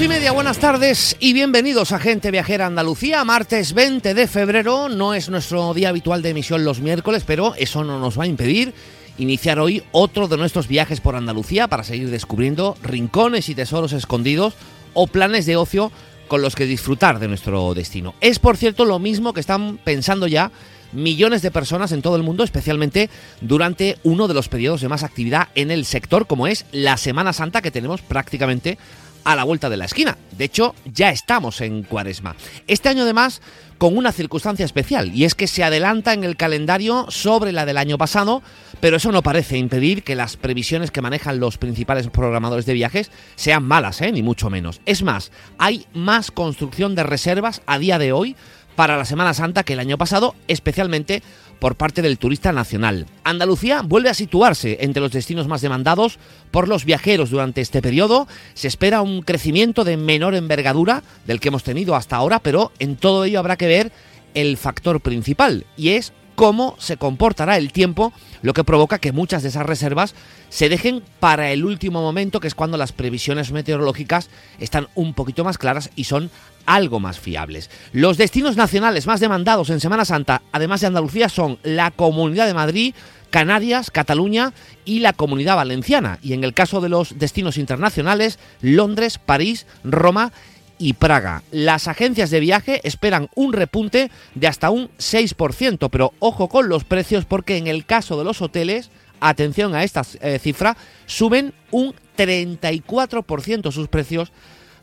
Dos y media, buenas tardes y bienvenidos a Gente Viajera Andalucía. Martes 20 de febrero, no es nuestro día habitual de emisión los miércoles, pero eso no nos va a impedir iniciar hoy otro de nuestros viajes por Andalucía para seguir descubriendo rincones y tesoros escondidos o planes de ocio con los que disfrutar de nuestro destino. Es, por cierto, lo mismo que están pensando ya millones de personas en todo el mundo, especialmente durante uno de los periodos de más actividad en el sector, como es la Semana Santa que tenemos prácticamente a la vuelta de la esquina. De hecho, ya estamos en cuaresma. Este año además con una circunstancia especial, y es que se adelanta en el calendario sobre la del año pasado, pero eso no parece impedir que las previsiones que manejan los principales programadores de viajes sean malas, ¿eh? ni mucho menos. Es más, hay más construcción de reservas a día de hoy para la Semana Santa que el año pasado, especialmente por parte del turista nacional. Andalucía vuelve a situarse entre los destinos más demandados por los viajeros durante este periodo. Se espera un crecimiento de menor envergadura del que hemos tenido hasta ahora, pero en todo ello habrá que ver el factor principal y es cómo se comportará el tiempo, lo que provoca que muchas de esas reservas se dejen para el último momento, que es cuando las previsiones meteorológicas están un poquito más claras y son algo más fiables. Los destinos nacionales más demandados en Semana Santa, además de Andalucía, son la Comunidad de Madrid, Canarias, Cataluña y la Comunidad Valenciana. Y en el caso de los destinos internacionales, Londres, París, Roma y Praga. Las agencias de viaje esperan un repunte de hasta un 6%, pero ojo con los precios porque en el caso de los hoteles, atención a esta eh, cifra, suben un 34% sus precios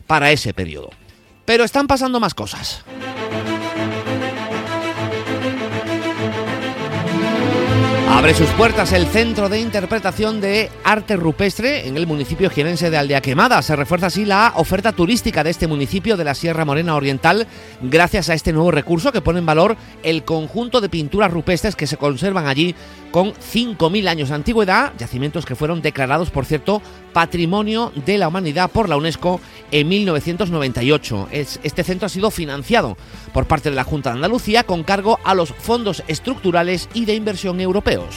para ese periodo. Pero están pasando más cosas. Abre sus puertas el Centro de Interpretación de Arte Rupestre en el municipio jienense de Aldea Quemada. Se refuerza así la oferta turística de este municipio de la Sierra Morena Oriental gracias a este nuevo recurso que pone en valor el conjunto de pinturas rupestres que se conservan allí con 5.000 años de antigüedad, yacimientos que fueron declarados, por cierto, Patrimonio de la Humanidad por la UNESCO en 1998. Este centro ha sido financiado por parte de la Junta de Andalucía con cargo a los fondos estructurales y de inversión europeos.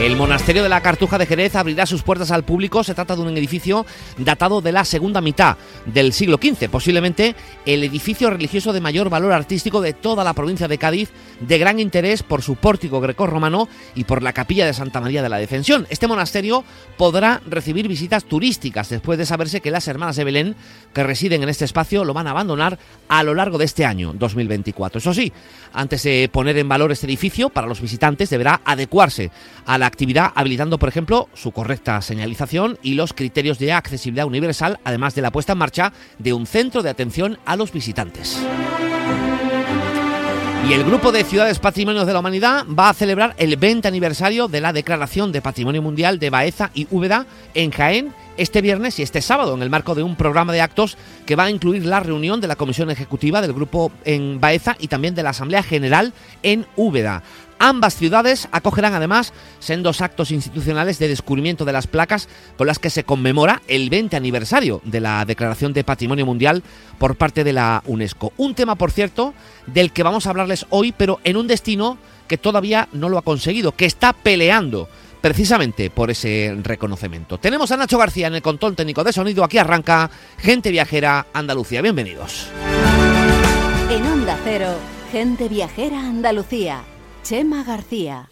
El monasterio de la Cartuja de Jerez abrirá sus puertas al público. Se trata de un edificio datado de la segunda mitad del siglo XV, posiblemente el edificio religioso de mayor valor artístico de toda la provincia de Cádiz, de gran interés por su pórtico grecorromano y por la capilla de Santa María de la Defensión. Este monasterio podrá recibir visitas turísticas después de saberse que las hermanas de Belén que residen en este espacio lo van a abandonar a lo largo de este año 2024. Eso sí, antes de poner en valor este edificio para los visitantes deberá adecuarse a la actividad habilitando, por ejemplo, su correcta señalización y los criterios de accesibilidad universal, además de la puesta en marcha de un centro de atención a los visitantes. Y el Grupo de Ciudades Patrimonios de la Humanidad va a celebrar el 20 aniversario de la Declaración de Patrimonio Mundial de Baeza y Úbeda en Jaén este viernes y este sábado en el marco de un programa de actos que va a incluir la reunión de la Comisión Ejecutiva del Grupo en Baeza y también de la Asamblea General en Úbeda. Ambas ciudades acogerán además sendos actos institucionales de descubrimiento de las placas con las que se conmemora el 20 aniversario de la Declaración de Patrimonio Mundial por parte de la UNESCO. Un tema, por cierto, del que vamos a hablarles hoy, pero en un destino que todavía no lo ha conseguido, que está peleando precisamente por ese reconocimiento. Tenemos a Nacho García en el control técnico de sonido. Aquí arranca Gente Viajera Andalucía. Bienvenidos. En Onda Cero, Gente Viajera Andalucía Chema García.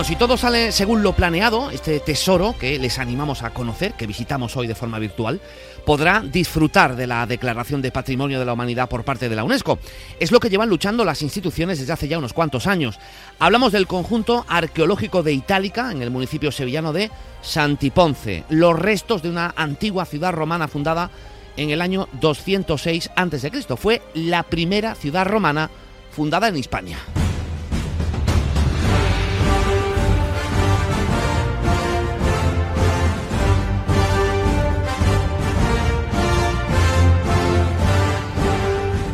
Bueno, si todo sale según lo planeado, este tesoro que les animamos a conocer, que visitamos hoy de forma virtual, podrá disfrutar de la Declaración de Patrimonio de la Humanidad por parte de la UNESCO. Es lo que llevan luchando las instituciones desde hace ya unos cuantos años. Hablamos del conjunto arqueológico de Itálica, en el municipio sevillano de Santiponce, los restos de una antigua ciudad romana fundada en el año 206 a.C. Fue la primera ciudad romana fundada en Hispania.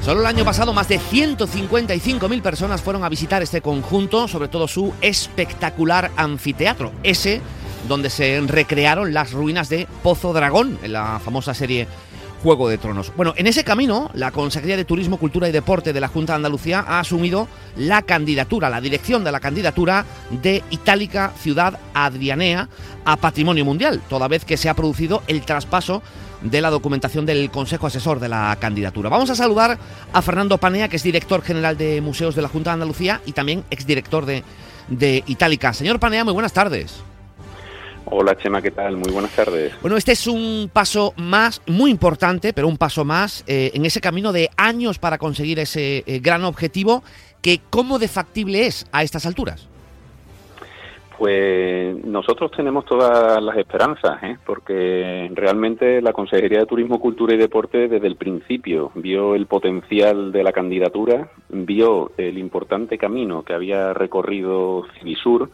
Solo el año pasado más de 155.000 personas fueron a visitar este conjunto, sobre todo su espectacular anfiteatro, ese donde se recrearon las ruinas de Pozo Dragón, en la famosa serie Juego de Tronos. Bueno, en ese camino, la Consejería de Turismo, Cultura y Deporte de la Junta de Andalucía ha asumido la candidatura, la dirección de la candidatura de Itálica Ciudad Adrianea a Patrimonio Mundial, toda vez que se ha producido el traspaso de la documentación del Consejo Asesor de la candidatura. Vamos a saludar a Fernando Panea, que es director general de Museos de la Junta de Andalucía y también exdirector de, de Itálica. Señor Panea, muy buenas tardes. Hola Chema, ¿qué tal? Muy buenas tardes. Bueno, este es un paso más, muy importante, pero un paso más eh, en ese camino de años para conseguir ese eh, gran objetivo, que ¿cómo de factible es a estas alturas? Pues nosotros tenemos todas las esperanzas, ¿eh? porque realmente la Consejería de Turismo, Cultura y Deporte desde el principio vio el potencial de la candidatura, vio el importante camino que había recorrido Civisur,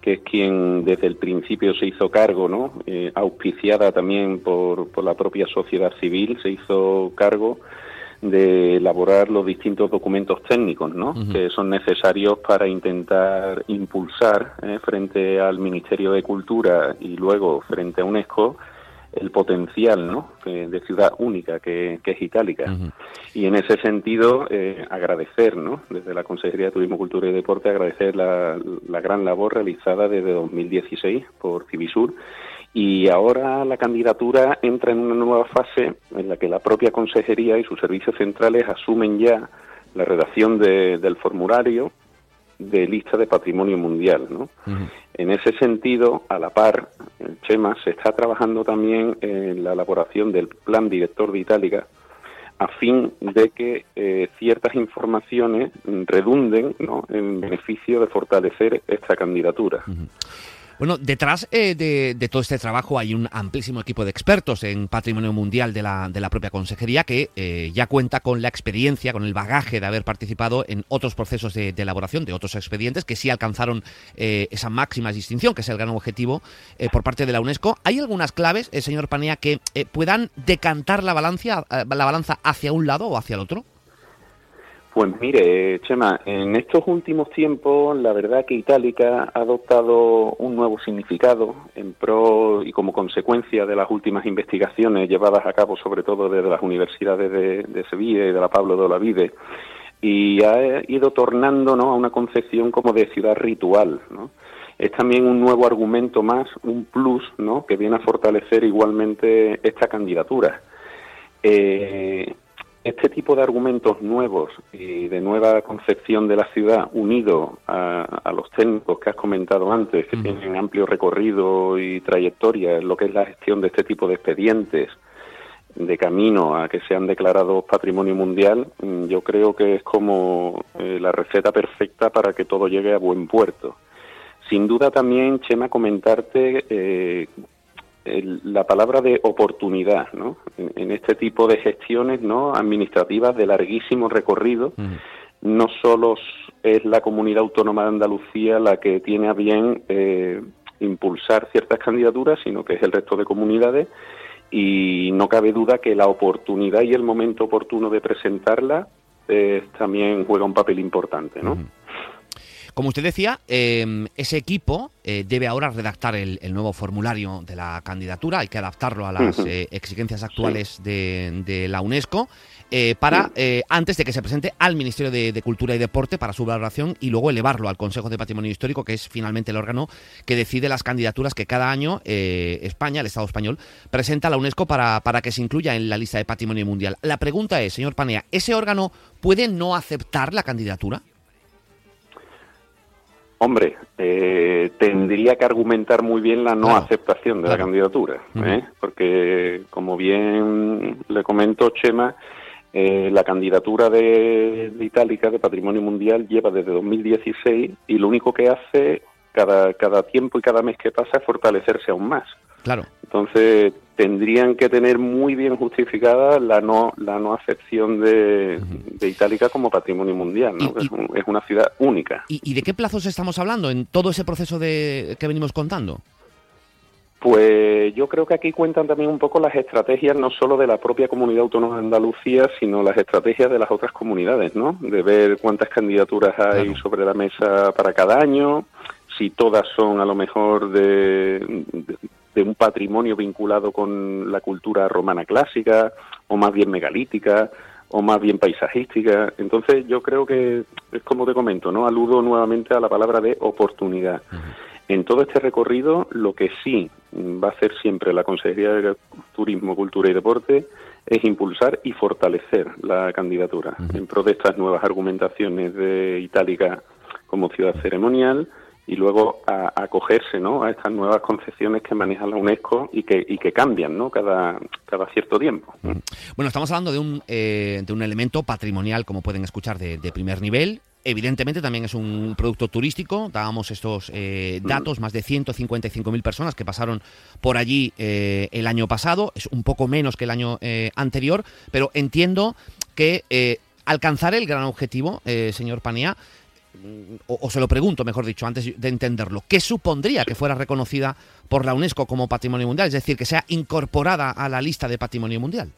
que es quien desde el principio se hizo cargo, ¿no? Eh, auspiciada también por, por la propia sociedad civil, se hizo cargo de elaborar los distintos documentos técnicos ¿no? que son necesarios para intentar impulsar ¿eh? frente al Ministerio de Cultura y luego frente a UNESCO el potencial ¿no? de ciudad única que, es itálica. Y en ese sentido, eh, agradecer, ¿no? desde la Consejería de Turismo, Cultura y Deporte, agradecer la, la gran labor realizada desde 2016 por Civisur. Y ahora la candidatura entra en una nueva fase en la que la propia Consejería y sus servicios centrales asumen ya la redacción del formulario de lista de patrimonio mundial. ¿no? En ese sentido, a la par, el CHEMA se está trabajando también en la elaboración del plan director de Itálica a fin de que eh, ciertas informaciones redunden ¿no? en beneficio de fortalecer esta candidatura. Bueno, detrás eh, de, todo este trabajo hay un amplísimo equipo de expertos en patrimonio mundial de la, de la propia consejería que eh, ya cuenta con la experiencia, con el bagaje de haber participado en otros procesos de, elaboración de otros expedientes que sí alcanzaron eh, esa máxima distinción, que es el gran objetivo por parte de la UNESCO. ¿Hay algunas claves, señor Panea, que puedan decantar la la balanza hacia un lado o hacia el otro? Pues mire, Chema, en estos últimos tiempos la verdad que Itálica ha adoptado un nuevo significado en pro y como consecuencia de las últimas investigaciones llevadas a cabo sobre todo desde las universidades de, Sevilla y de la Pablo de Olavide y ha ido tornando ¿no? a una concepción como de ciudad ritual. ¿no? Es también un nuevo argumento más, un plus, ¿no? que viene a fortalecer igualmente esta candidatura. Eh, este tipo de argumentos nuevos y de nueva concepción de la ciudad, unido a, los técnicos que has comentado antes, que tienen amplio recorrido y trayectoria en lo que es la gestión de este tipo de expedientes, de camino a que sean declarados patrimonio mundial, mm, yo creo que es como eh, la receta perfecta para que todo llegue a buen puerto. Sin duda también, Chema, comentarte eh, la palabra de oportunidad, ¿no? En, este tipo de gestiones, ¿no? Administrativas de larguísimo recorrido, no solo es la comunidad autónoma de Andalucía la que tiene a bien eh, impulsar ciertas candidaturas, sino que es el resto de comunidades y no cabe duda que la oportunidad y el momento oportuno de presentarla eh, también juega un papel importante, ¿no? Como usted decía, em, ese equipo eh, debe ahora redactar el, nuevo formulario de la candidatura, hay que adaptarlo a las eh, exigencias actuales de, la UNESCO. Eh, para antes de que se presente al Ministerio de, Cultura y Deporte para su valoración y luego elevarlo al Consejo de Patrimonio Histórico, que es finalmente el órgano que decide las candidaturas que cada año España, el Estado español, presenta a la UNESCO para, para que se incluya en la lista de Patrimonio Mundial. La pregunta es, señor Panea, ¿ese órgano puede no aceptar la candidatura? Hombre, eh, tendría que argumentar muy bien la no aceptación de la candidatura, ¿eh? porque como bien le comento Chema, eh, la candidatura de, Itálica de Patrimonio Mundial lleva desde 2016 y lo único que hace cada, cada tiempo y cada mes que pasa es fortalecerse aún más. Claro. Entonces, tendrían que tener muy bien justificada la no la no acepción de, Itálica como patrimonio mundial, ¿no? es, una ciudad única. ¿Y, de qué plazos estamos hablando en todo ese proceso de que venimos contando? Pues yo creo que aquí cuentan también un poco las estrategias no solo de la propia comunidad autónoma de Andalucía, sino las estrategias de las otras comunidades, ¿no? De ver cuántas candidaturas hay sobre la mesa para cada año, si todas son a lo mejor de, de, un patrimonio vinculado con la cultura romana clásica o más bien megalítica o más bien paisajística. Entonces yo creo que es como te comento, ¿no? Aludo nuevamente a la palabra de oportunidad. En todo este recorrido, lo que sí va a hacer siempre la Consejería de Turismo, Cultura y Deporte es impulsar y fortalecer la candidatura en pro de estas nuevas argumentaciones de Itálica como ciudad ceremonial y luego a, acogerse ¿no? a estas nuevas concepciones que maneja la UNESCO y que, y que cambian ¿no? cada, cada cierto tiempo. Bueno, estamos hablando de un, eh, de un elemento patrimonial, como pueden escuchar, de, de primer nivel, Evidentemente también es un producto turístico, dábamos estos eh, datos, más de 155.000 personas que pasaron por allí eh, el año pasado, es un poco menos que el año eh, anterior, pero entiendo que alcanzar el gran objetivo, señor Panea, o, se lo pregunto, mejor dicho, antes de entenderlo, ¿qué supondría que fuera reconocida por la UNESCO como Patrimonio Mundial? Es decir, que sea incorporada a la lista de Patrimonio Mundial.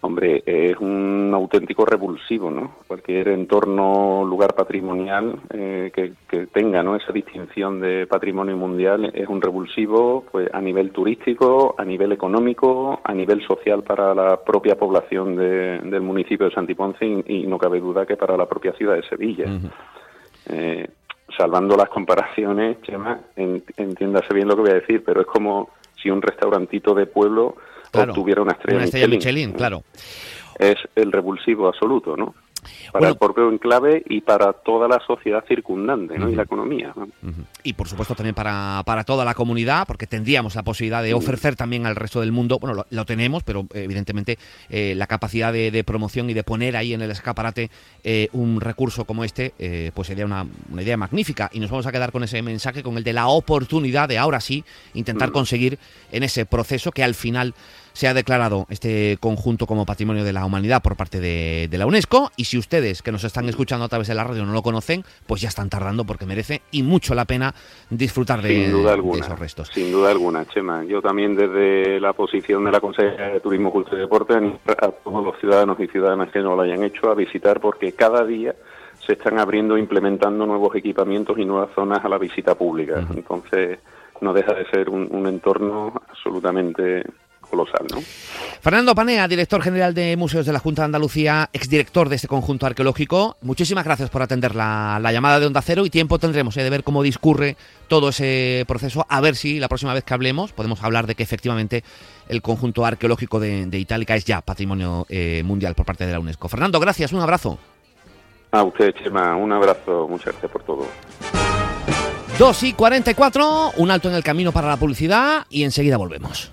Hombre, es un auténtico revulsivo, ¿no? Cualquier entorno, lugar patrimonial eh, que, tenga, ¿no? Esa distinción de patrimonio mundial es un revulsivo, pues a nivel turístico, a nivel económico, a nivel social para la propia población del municipio de Santiponce y, y, no cabe duda que para la propia ciudad de Sevilla. eh, salvando las comparaciones, Chema, entiéndase bien lo que voy a decir, pero es como si un restaurantito de pueblo obtuviera una estrella, Michelin. claro. Es el revulsivo absoluto, ¿no? Para el propio enclave y para toda la sociedad circundante ¿no? y la economía. Y por supuesto también para, para, toda la comunidad, porque tendríamos la posibilidad de ofrecer también al resto del mundo, bueno, lo, tenemos, pero evidentemente eh, la capacidad de, promoción y de poner ahí en el escaparate eh, un recurso como este, eh, pues sería una, una, idea magnífica. Y nos vamos a quedar con ese mensaje, con el de la oportunidad de ahora sí intentar conseguir en ese proceso que al final se ha declarado este conjunto como patrimonio de la humanidad por parte de, la UNESCO y si ustedes que nos están escuchando a través de la radio no lo conocen, pues ya están tardando porque merece y mucho la pena disfrutar de, esos restos. Sin duda alguna, Chema. Yo también desde la posición de la Consejería de Turismo, Cultura y Deporte a todos los ciudadanos y ciudadanas que no lo hayan hecho a visitar porque cada día se están abriendo e implementando nuevos equipamientos y nuevas zonas a la visita pública. Entonces no deja de ser un entorno absolutamente colosal. ¿no? Fernando Panea, director general de Museos de la Junta de Andalucía, exdirector de este conjunto arqueológico, muchísimas gracias por atender la, llamada de Onda Cero y tiempo tendremos eh, de ver cómo discurre todo ese proceso, a ver si la próxima vez que hablemos podemos hablar de que efectivamente el conjunto arqueológico de, Itálica es ya patrimonio eh, mundial por parte de la UNESCO. Fernando, gracias, un abrazo. A usted, Chema, un abrazo, muchas gracias por todo. 2 y 44, un alto en el camino para la publicidad y enseguida volvemos.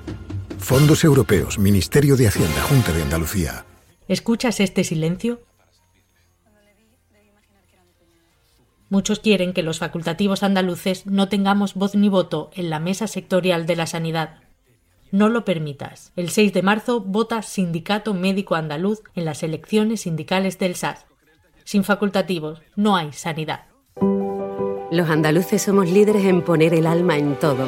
Fondos Europeos, Ministerio de Hacienda, Junta de Andalucía. ¿Escuchas este silencio? Muchos quieren que los facultativos andaluces no tengamos voz ni voto en la mesa sectorial de la sanidad. No lo permitas. El 6 de marzo vota Sindicato Médico Andaluz en las elecciones sindicales del SAS. Sin facultativos no hay sanidad. Los andaluces somos líderes en poner el alma en todo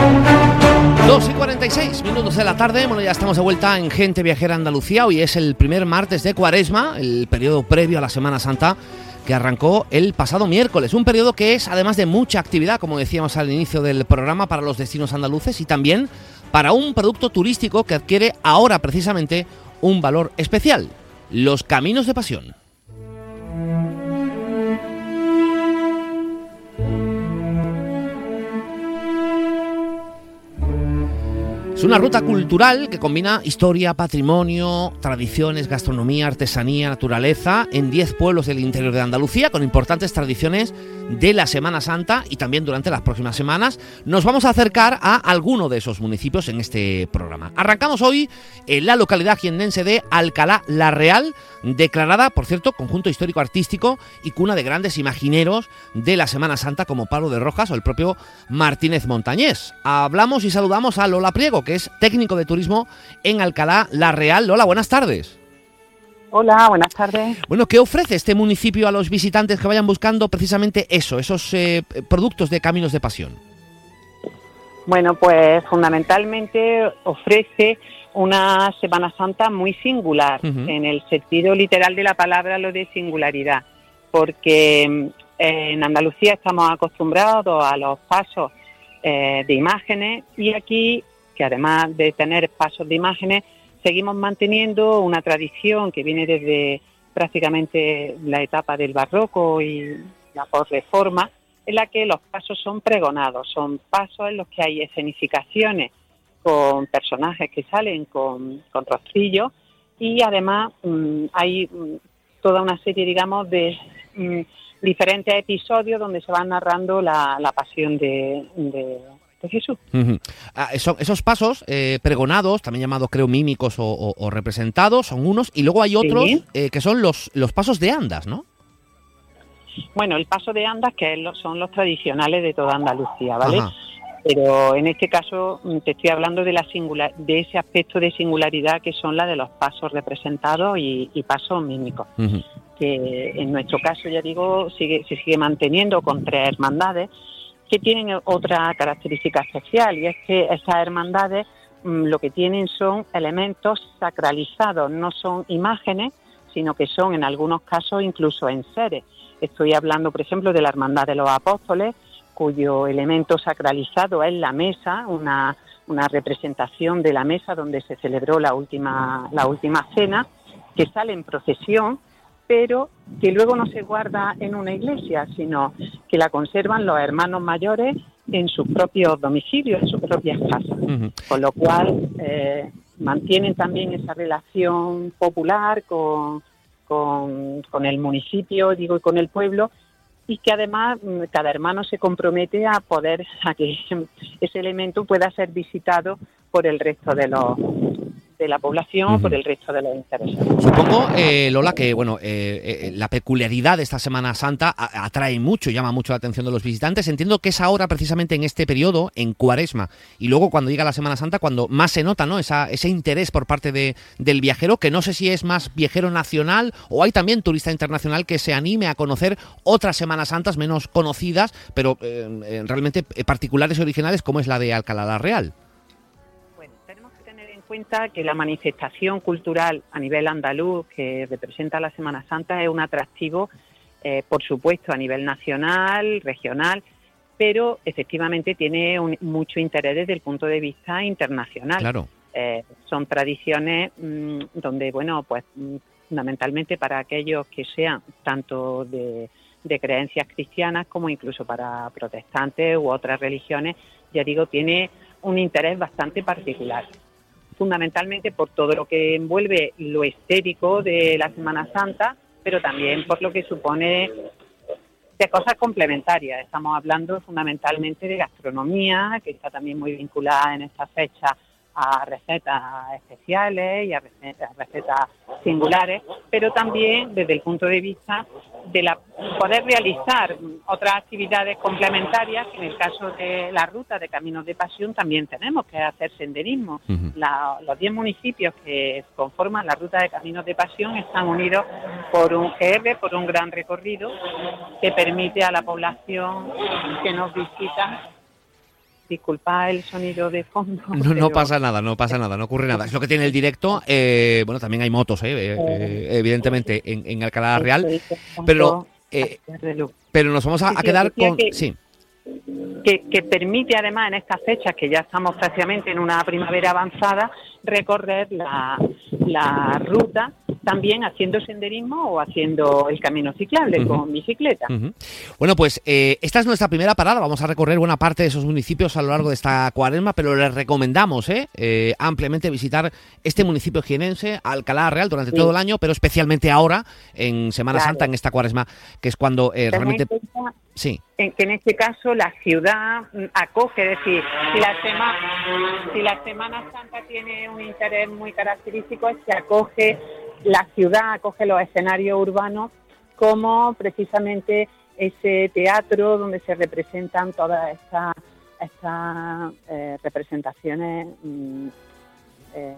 2 y 46 minutos de la tarde, bueno, ya estamos de vuelta en Gente Viajera Andalucía. Hoy es el primer martes de Cuaresma, el periodo previo a la Semana Santa que arrancó el pasado miércoles. Un periodo que es, además de mucha actividad, como decíamos al inicio del programa, para los destinos andaluces y también para un producto turístico que adquiere ahora precisamente un valor especial, los caminos de pasión. Es una ruta cultural que combina historia, patrimonio, tradiciones, gastronomía, artesanía, naturaleza en 10 pueblos del interior de Andalucía con importantes tradiciones de la Semana Santa y también durante las próximas semanas nos vamos a acercar a alguno de esos municipios en este programa. Arrancamos hoy en la localidad jiennense de Alcalá la Real, declarada, por cierto, conjunto histórico artístico y cuna de grandes imagineros de la Semana Santa como Pablo de Rojas o el propio Martínez Montañés. Hablamos y saludamos a Lola Priego, que es técnico de turismo en Alcalá la Real. Lola, buenas tardes. Hola, buenas tardes. Bueno, ¿qué ofrece este municipio a los visitantes que vayan buscando precisamente eso, esos eh, productos de caminos de pasión? Bueno, pues fundamentalmente ofrece una Semana Santa muy singular, en el sentido literal de la palabra, lo de singularidad, porque mm, en Andalucía estamos acostumbrados a los pasos eh, de imágenes y aquí, que además de tener pasos de imágenes, seguimos manteniendo una tradición que viene desde prácticamente la etapa del barroco y la posreforma, en la que los pasos son pregonados, son pasos en los que hay escenificaciones con personajes que salen con, con rostrillos y además mm, hay mm, toda una serie, digamos, de mm, diferentes episodios donde se va narrando la, la pasión de, de, Jesús. Ah, esos pasos eh, pregonados, también llamados creo mímicos o, representados, son unos, y luego hay otros eh, que son los, los pasos de andas, ¿no? Bueno, el paso de andas que son los tradicionales de toda Andalucía, ¿vale? Pero en este caso mm, te estoy hablando de, la singular, de ese aspecto de singularidad que son la de los pasos representados y, pasos mímicos. Que en nuestro caso, ya digo, sigue, se sigue manteniendo con tres hermandades que tienen otra característica especial y es que esas hermandades mm, lo que tienen son elementos sacralizados, no son imágenes, sino que son en algunos casos incluso en seres. Estoy hablando, por ejemplo, de la Hermandad de los Apóstoles, cuyo elemento sacralizado es la mesa, una, una representación de la mesa donde se celebró la última, la última cena, que sale en procesión, pero que luego no se guarda en una iglesia, sino que la conservan los hermanos mayores en sus propios domicilios, en sus propias casas. Con lo cual eh, mantienen también esa relación popular con, con, con, el municipio, digo, y con el pueblo, y que además mm, cada hermano se compromete a poder, a que ese elemento pueda ser visitado por el resto de los de la población por el resto de los interesados. Supongo, eh, Lola, que bueno, eh, eh, la peculiaridad de esta Semana Santa atrae mucho, llama mucho la atención de los visitantes. Entiendo que es ahora precisamente en este periodo, en Cuaresma, y luego cuando llega la Semana Santa, cuando más se nota, ¿no? Esa, ese interés por parte de, del viajero, que no sé si es más viajero nacional o hay también turista internacional que se anime a conocer otras Semanas Santas menos conocidas, pero realmente particulares y originales, como es la de Alcalá la Real cuenta que la manifestación cultural a nivel andaluz que representa la Semana Santa es un atractivo, eh, por supuesto, a nivel nacional, regional, pero efectivamente tiene mucho interés desde el punto de vista internacional. Claro. Eh, son tradiciones mm, donde, bueno, pues mm, fundamentalmente para aquellos que sean tanto de, de creencias cristianas como incluso para protestantes u otras religiones, ya digo, tiene un interés bastante particular fundamentalmente por todo lo que envuelve lo estético de la Semana Santa, pero también por lo que supone de cosas complementarias. Estamos hablando fundamentalmente de gastronomía, que está también muy vinculada en esta fecha a recetas especiales y a recetas, singulares, pero también desde el punto de vista de la, poder realizar otras actividades complementarias, que en el caso de la ruta de Caminos de Pasión también tenemos que hacer senderismo. los 10 municipios que conforman la ruta de Caminos de Pasión están unidos por un GR, por un gran recorrido que permite a la población que nos visita disculpa el sonido de fondo. No, pasa nada, no pasa nada, no ocurre nada. Es lo que tiene el directo. Eh, bueno, también hay motos, eh, eh, evidentemente, en, Alcalá Real. Pero, pero nos vamos a, quedar con... sí. Que, que, permite además en estas fechas, que ya estamos prácticamente en una primavera avanzada, recorrer la, la ruta también haciendo senderismo o haciendo el camino ciclable con bicicleta. Bueno, pues eh, esta es nuestra primera parada. Vamos a recorrer buena parte de esos municipios a lo largo de esta cuaresma, pero les recomendamos eh, eh, ampliamente visitar este municipio jienense, Alcalá Real, durante todo el año, pero especialmente ahora, en Semana Santa, en esta cuaresma, que es cuando realmente... Sí. En, que en este caso la ciudad mm, acoge, es decir, si la, semana, si la Semana Santa tiene un interés muy característico, es que acoge la ciudad acoge los escenarios urbanos como precisamente ese teatro donde se representan todas estas eh, representaciones mm, eh,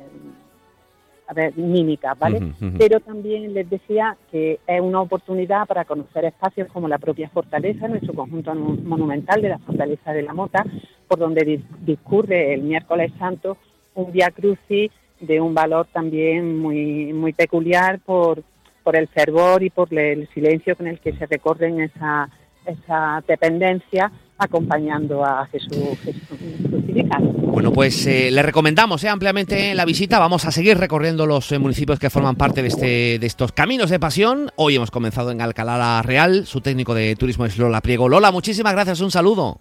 mímicas, ¿vale? Pero también les decía que es una oportunidad para conocer espacios como la propia fortaleza, nuestro conjunto monumental de la fortaleza de la Mota, por donde discurre el miércoles santo un Via Crucis de un valor también muy, muy peculiar por, por el fervor y por el silencio con el que se recorren esa, esa dependencia acompañando a Jesús, crucificado. Bueno, pues eh, le recomendamos eh, ampliamente la visita. Vamos a seguir recorriendo los eh, municipios que forman parte de, este, de estos caminos de pasión. Hoy hemos comenzado en Alcalá Real. Su técnico de turismo es Lola Priego. Lola, muchísimas gracias. Un saludo.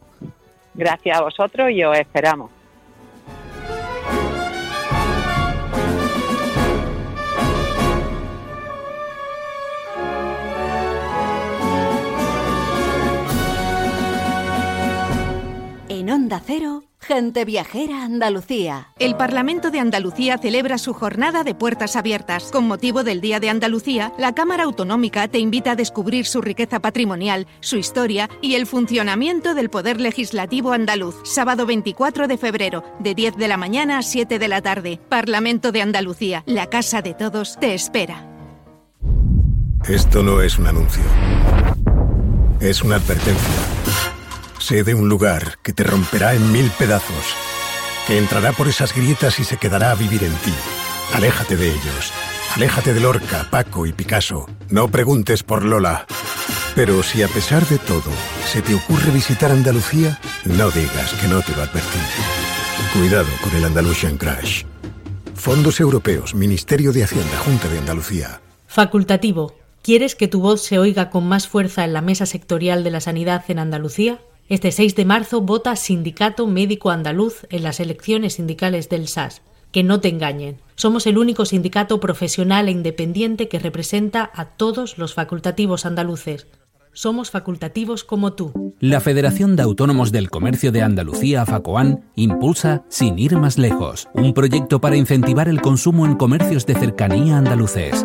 Gracias a vosotros y os esperamos. Onda Cero, Gente Viajera Andalucía. El Parlamento de Andalucía celebra su jornada de puertas abiertas. Con motivo del Día de Andalucía, la Cámara Autonómica te invita a descubrir su riqueza patrimonial, su historia y el funcionamiento del Poder Legislativo andaluz. Sábado 24 de febrero, de 10 de la mañana a 7 de la tarde. Parlamento de Andalucía, la casa de todos, te espera. Esto no es un anuncio. Es una advertencia. Sé de un lugar que te romperá en mil pedazos, que entrará por esas grietas y se quedará a vivir en ti. Aléjate de ellos. Aléjate de Lorca, Paco y Picasso. No preguntes por Lola. Pero si a pesar de todo se te ocurre visitar Andalucía, no digas que no te lo advertí. Cuidado con el Andalusian Crash. Fondos Europeos, Ministerio de Hacienda, Junta de Andalucía. Facultativo. ¿Quieres que tu voz se oiga con más fuerza en la mesa sectorial de la sanidad en Andalucía? Este 6 de marzo vota Sindicato Médico Andaluz en las elecciones sindicales del SAS. Que no te engañen. Somos el único sindicato profesional e independiente que representa a todos los facultativos andaluces. Somos facultativos como tú. La Federación de Autónomos del Comercio de Andalucía, FACOAN, impulsa Sin ir más lejos, un proyecto para incentivar el consumo en comercios de cercanía andaluces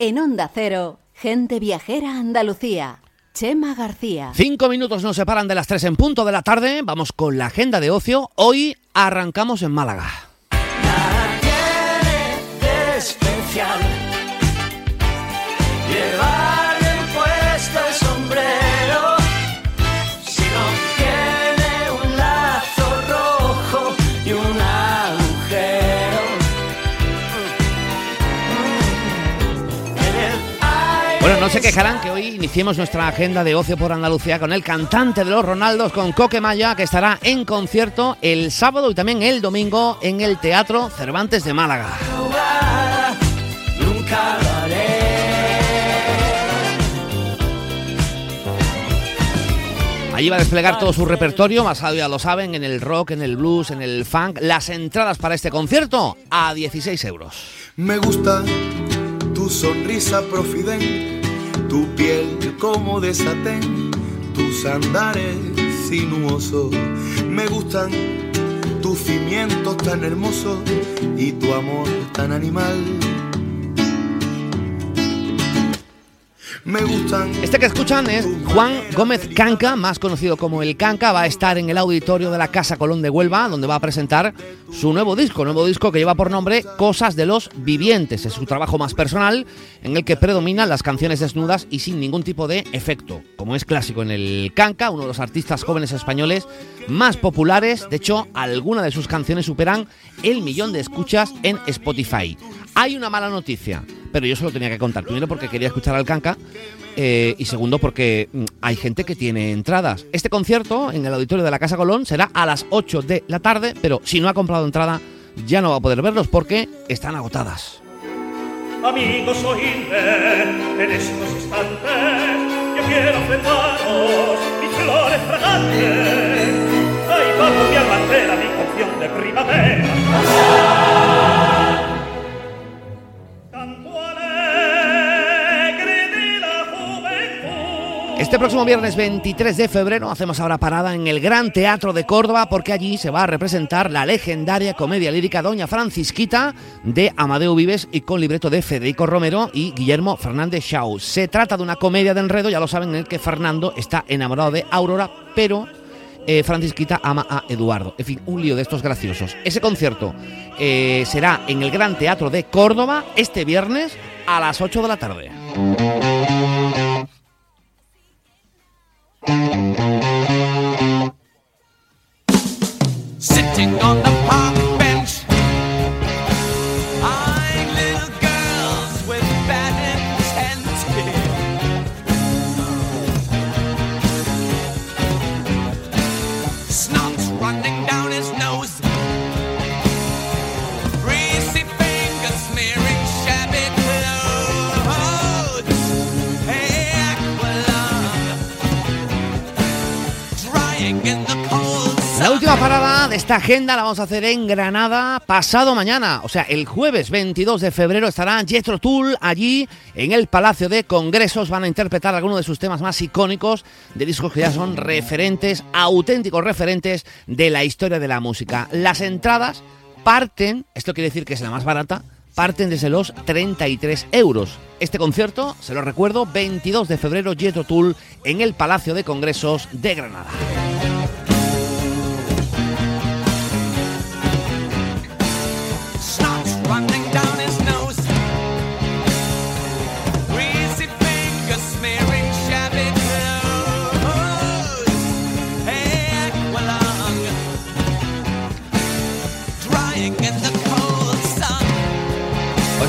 En Onda Cero, Gente Viajera Andalucía. Chema García. Cinco minutos nos separan de las tres en punto de la tarde. Vamos con la agenda de ocio. Hoy arrancamos en Málaga. No se quejarán que hoy iniciemos nuestra agenda de ocio por Andalucía con el cantante de los Ronaldos, con Coque Maya, que estará en concierto el sábado y también el domingo en el Teatro Cervantes de Málaga. Allí va a desplegar todo su repertorio, basado ya lo saben, en el rock, en el blues, en el funk. Las entradas para este concierto a 16 euros. Me gusta tu sonrisa profidente, tu piel como de satén, tus andares sinuosos. Me gustan tus cimientos tan hermosos y tu amor tan animal Me gustan. Este que escuchan es Juan Gómez Canca, más conocido como El Canca. Va a estar en el auditorio de la Casa Colón de Huelva, donde va a presentar su nuevo disco. Nuevo disco que lleva por nombre Cosas de los Vivientes. Es su trabajo más personal, en el que predominan las canciones desnudas y sin ningún tipo de efecto. Como es clásico en El Canca, uno de los artistas jóvenes españoles más populares. De hecho, algunas de sus canciones superan el millón de escuchas en Spotify. Hay una mala noticia pero yo se lo tenía que contar. Primero porque quería escuchar al Canca eh, y segundo porque mm, hay gente que tiene entradas. Este concierto en el auditorio de la Casa Colón será a las 8 de la tarde, pero si no ha comprado entrada ya no va a poder verlos porque están agotadas. Amigos, oídme en estos instantes. Yo quiero ofrendaros mis flores fragantes. Ay, vamos mi almacera, mi canción de primavera. Este próximo viernes 23 de febrero hacemos ahora parada en el Gran Teatro de Córdoba porque allí se va a representar la legendaria comedia lírica Doña Francisquita de Amadeo Vives y con libreto de Federico Romero y Guillermo Fernández Shaw. Se trata de una comedia de enredo, ya lo saben, en el que Fernando está enamorado de Aurora, pero eh, Francisquita ama a Eduardo. En fin, un lío de estos graciosos. Ese concierto eh, será en el Gran Teatro de Córdoba este viernes a las 8 de la tarde. Sitting on the park bench, girls with bad intentions. Running down esta agenda la vamos a hacer en Granada pasado mañana. O sea, el jueves 22 de febrero estará Jethro Tull allí en el Palacio de Congresos. Van a interpretar algunos de sus temas más icónicos de discos que ya son referentes, auténticos referentes de la historia de la música. Las entradas parten, esto quiere decir que es la más barata, parten desde los 33 euros. Este concierto, se lo recuerdo, 22 de febrero, Jethro Tull en el Palacio de Congresos de Granada.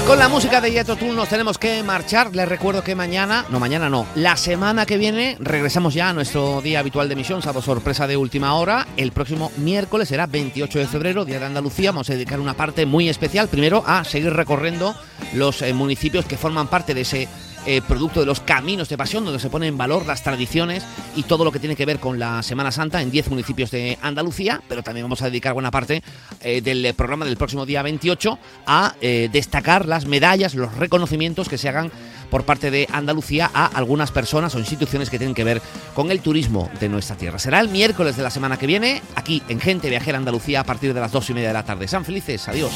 Con la música de Yeto Tool nos tenemos que marchar. Les recuerdo que mañana, no mañana no, la semana que viene regresamos ya a nuestro día habitual de emisión, sábado sorpresa de última hora. El próximo miércoles será 28 de febrero, Día de Andalucía. Vamos a dedicar una parte muy especial, primero a seguir recorriendo los eh, municipios que forman parte de ese eh, producto de los caminos de pasión, donde se pone en valor las tradiciones y todo lo que tiene que ver con la Semana Santa en 10 municipios de Andalucía, pero también vamos a dedicar buena parte eh, del programa del próximo día 28 a eh, destacar las medallas, los reconocimientos que se hagan por parte de Andalucía a algunas personas o instituciones que tienen que ver con el turismo de nuestra tierra. Será el miércoles de la semana que viene, aquí en Gente Viajera Andalucía, a partir de las dos y media de la tarde. Sean felices, adiós.